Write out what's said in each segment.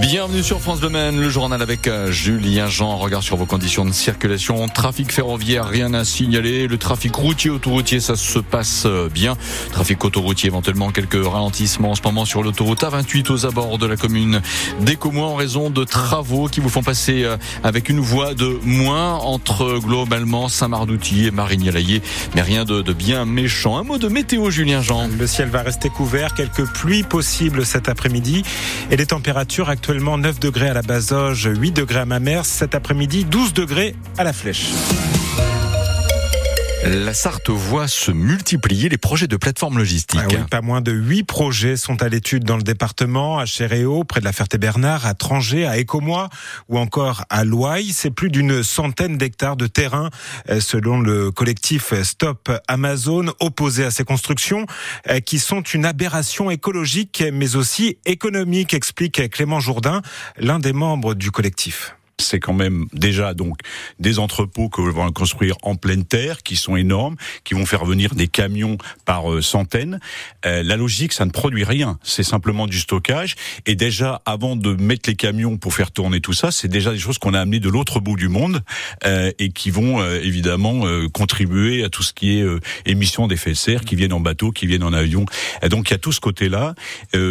Bienvenue sur France Domaine, le journal avec euh, Julien Jean. Regard sur vos conditions de circulation. Trafic ferroviaire, rien à signaler. Le trafic routier, autoroutier, ça se passe euh, bien. Trafic autoroutier, éventuellement quelques ralentissements en ce moment sur l'autoroute A28 aux abords de la commune d'Écomois en raison de travaux qui vous font passer euh, avec une voie de moins entre globalement Saint-Mardouty et Marigny-Laillé. Mais rien de bien méchant. Un mot de météo, Julien Jean. Le ciel va rester couvert, quelques pluies possibles cet après-midi et les températures actuelles actuellement 9 degrés à la Bazoge, 8 degrés à Mamers, cet après-midi 12 degrés à la Flèche. La Sarthe voit se multiplier les projets de plateforme logistique. Ah pas moins de 8 projets sont à l'étude dans le département, à Chéréo, près de la Ferté-Bernard, à Trangé, à Écomois ou encore à Loaille. C'est plus d'une centaine d'hectares de terrain euh, selon le collectif Stop Amazon opposé à ces constructions euh, qui sont une aberration écologique mais aussi économique, explique Clément Jourdain, l'un des membres du collectif c'est quand même déjà donc des entrepôts que va construire en pleine terre, qui sont énormes, qui vont faire venir des camions par euh, centaines. Euh, la logique, ça ne produit rien, c'est simplement du stockage. Et déjà, avant de mettre les camions pour faire tourner tout ça, c'est déjà des choses qu'on a amenées de l'autre bout du monde euh, et qui vont évidemment contribuer à tout ce qui est émissions d'effets de serre, qui viennent en bateau, qui viennent en avion. Et donc il y a tout ce côté-là.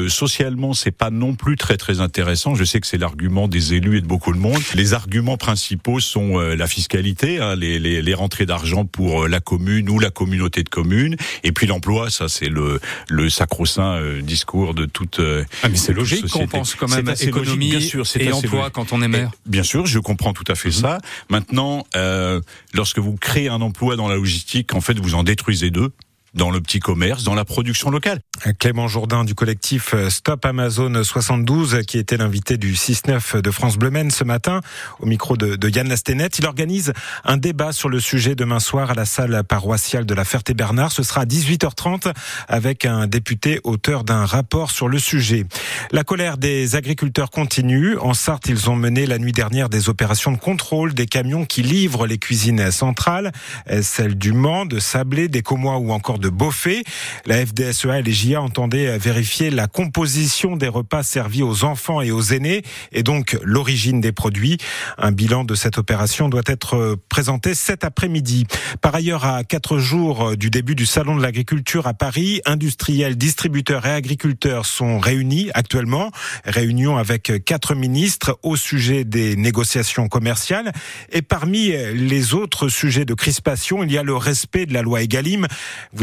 socialement, c'est pas non plus très très intéressant. Je sais que c'est l'argument des élus et de beaucoup de monde les arguments principaux sont euh, la fiscalité, hein, les, les, les, rentrées d'argent pour euh, la commune ou la communauté de communes, et puis l'emploi. Ça, c'est le, le sacro-saint euh, discours de toute. ah, mais c'est logique qu'on pense quand même économie bien sûr, et emploi quand on est maire. bien sûr, je comprends tout à fait mhm. ça. Maintenant, euh, lorsque vous créez un emploi dans la logistique, en fait, vous en détruisez deux dans le petit commerce, dans la production locale. Clément Jourdain du collectif euh, Stop Amazon 72, qui était l'invité du 6-9 de France Bleu ce matin, au micro de, de Yann Lastenet. Il organise un débat sur le sujet demain soir à la salle paroissiale de la Ferté-Bernard. Ce sera à 18h30 avec un député auteur d'un rapport sur le sujet. La colère des agriculteurs continue. En Sarthe, ils ont mené la nuit dernière des opérations de contrôle des camions qui livrent les cuisines centrales, euh, celles du Mans, de Sablé, des Comois ou encore de Beaufait. La FDSEA et les JA entendaient vérifier la composition des repas servis aux enfants et aux aînés et donc l'origine des produits. Un bilan de cette opération doit être présenté cet après-midi. Par ailleurs, à quatre jours du début du Salon de l'agriculture à Paris, industriels, distributeurs et agriculteurs sont réunis actuellement. Réunion avec quatre ministres au sujet des négociations commerciales. Et parmi les autres sujets de crispation, il y a le respect de la loi Egalim.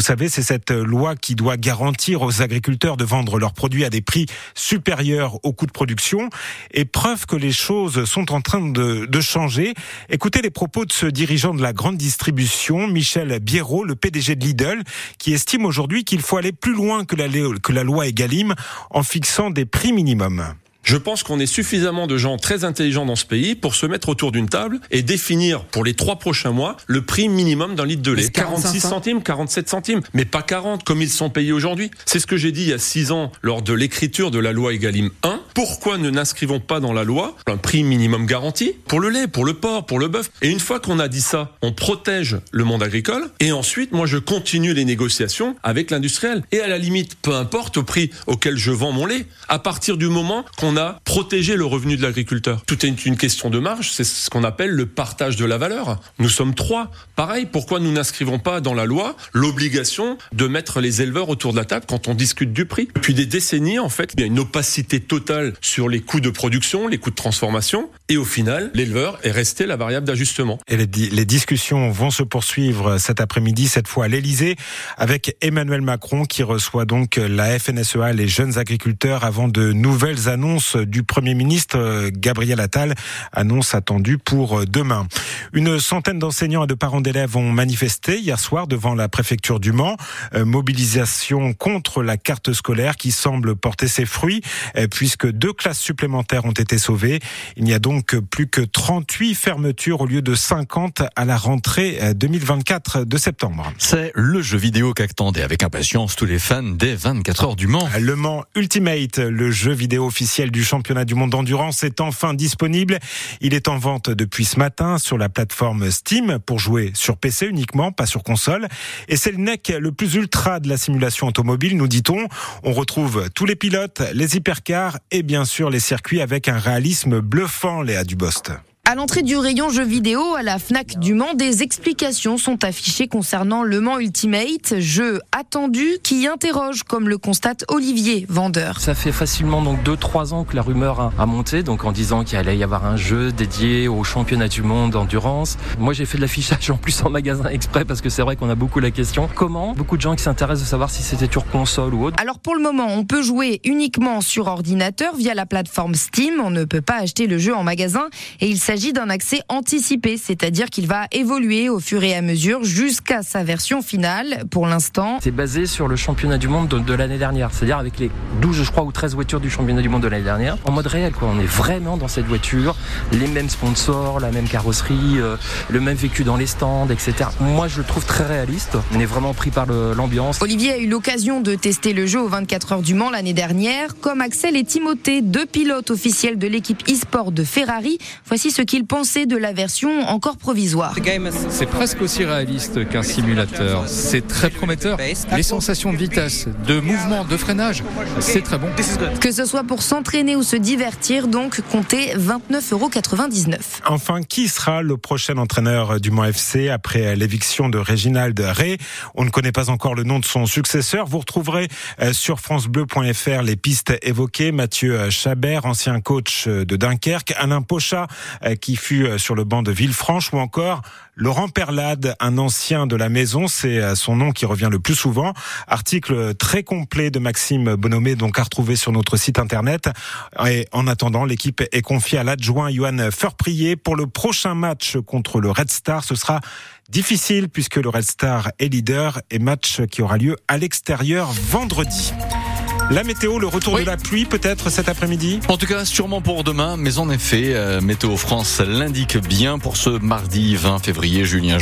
Savez, c'est cette loi qui doit garantir aux agriculteurs de vendre leurs produits à des prix supérieurs au coût de production. Et preuve que les choses sont en train de, de changer. Écoutez les propos de ce dirigeant de la grande distribution, Michel Biérot, le PDG de Lidl, qui estime aujourd'hui qu'il faut aller plus loin que la, que la loi Egalim en fixant des prix minimums. Je pense qu'on est suffisamment de gens très intelligents dans ce pays pour se mettre autour d'une table et définir pour les trois prochains mois le prix minimum d'un litre de lait. 46 centimes, 47 centimes, mais pas 40 comme ils sont payés aujourd'hui. C'est ce que j'ai dit il y a six ans lors de l'écriture de la loi Egalim 1. Pourquoi ne n'inscrivons pas dans la loi un prix minimum garanti pour le lait, pour le porc, pour le bœuf? Et une fois qu'on a dit ça, on protège le monde agricole et ensuite, moi, je continue les négociations avec l'industriel. Et à la limite, peu importe au prix auquel je vends mon lait, à partir du moment qu'on a protégé le revenu de l'agriculteur. Tout est une question de marge, c'est ce qu'on appelle le partage de la valeur. Nous sommes trois. Pareil, pourquoi nous n'inscrivons pas dans la loi l'obligation de mettre les éleveurs autour de la table quand on discute du prix Depuis des décennies, en fait, il y a une opacité totale sur les coûts de production, les coûts de transformation, et au final, l'éleveur est resté la variable d'ajustement. Et les, les, discussions vont se poursuivre cet après-midi, cette fois à l'Elysée, avec Emmanuel Macron qui reçoit donc la FNSEA, les jeunes agriculteurs, avant de nouvelles annonces du Premier ministre euh, Gabriel Attal, annonce attendue pour euh, demain. Une centaine d'enseignants et de parents d'élèves ont manifesté hier soir devant la préfecture du Mans. Euh, mobilisation contre la carte scolaire qui semble porter ses fruits puisque deux classes supplémentaires ont été sauvées. Il n'y a donc plus que 38 fermetures au lieu de 50 à la rentrée 2024 de septembre. C'est le jeu vidéo qu'attendaient avec impatience tous les fans des 24 heures du Mans. Le Mans Ultimate, le jeu vidéo officiel du championnat du monde d'endurance est enfin disponible. Il est en vente depuis ce matin sur la plateforme Steam pour jouer sur PC uniquement, pas sur console. Et c'est le NEC le plus ultra de la simulation automobile, nous dit-on. On retrouve tous les pilotes, les hypercars et bien sûr les circuits avec un réalisme bluffant, Léa Dubost. À l'entrée du rayon jeux vidéo à la Fnac du Mans, des explications sont affichées concernant Le Mans Ultimate, jeu attendu qui interroge, comme le constate Olivier, vendeur. Ça fait facilement donc 2-3 ans que la rumeur a monté, donc en disant qu'il allait y avoir un jeu dédié au championnat du monde d'endurance. Moi j'ai fait de l'affichage en plus en magasin exprès parce que c'est vrai qu'on a beaucoup la question. Comment Beaucoup de gens qui s'intéressent de savoir si c'était sur console ou autre. Alors pour le moment, on peut jouer uniquement sur ordinateur via la plateforme Steam. On ne peut pas acheter le jeu en magasin et il s'agit s'agit d'un accès anticipé, c'est-à-dire qu'il va évoluer au fur et à mesure jusqu'à sa version finale. Pour l'instant, c'est basé sur le championnat du monde de, l'année dernière, c'est-à-dire avec les 12, je crois, ou 13 voitures du championnat du monde de l'année dernière, en mode réel. Quoi. On est vraiment dans cette voiture, les mêmes sponsors, la même carrosserie, euh, le même vécu dans les stands, etc. Moi, je le trouve très réaliste. On est vraiment pris par l'ambiance. Olivier a eu l'occasion de tester le jeu aux 24 heures du Mans l'année dernière, comme Axel et Timothée, deux pilotes officiels de l'équipe e-sport de Ferrari. Voici ce qu'il pensait de la version encore provisoire. C'est presque aussi réaliste qu'un simulateur. C'est très prometteur. Les sensations de vitesse, de mouvement, de freinage, c'est très bon. Que ce soit pour s'entraîner ou se divertir, donc comptez 29,99 euros. Enfin, qui sera le prochain entraîneur du Mans FC après l'éviction de Réginald Ray On ne connaît pas encore le nom de son successeur. Vous retrouverez euh, sur francebleu.fr les pistes évoquées. Mathieu Chabert, ancien coach de Dunkerque, Alain Pochat, euh, qui fut euh, sur le banc de Villefranche, ou encore Laurent Perlade, un ancien de la maison, c'est euh, son nom qui revient le plus souvent. Article très complet de Maxime Bonomé, donc à retrouver sur notre site internet. Et en attendant, l'équipe est confiée à l'adjoint Johan Furprier pour le prochain match contre le Red Star. Ce sera difficile puisque le Red Star est leader et match qui aura lieu à l'extérieur vendredi. La météo, le retour de la pluie peut-être cet après-midi En tout cas, sûrement pour demain, mais en effet, euh, Météo France l'indique bien pour ce mardi 20 février, Julien.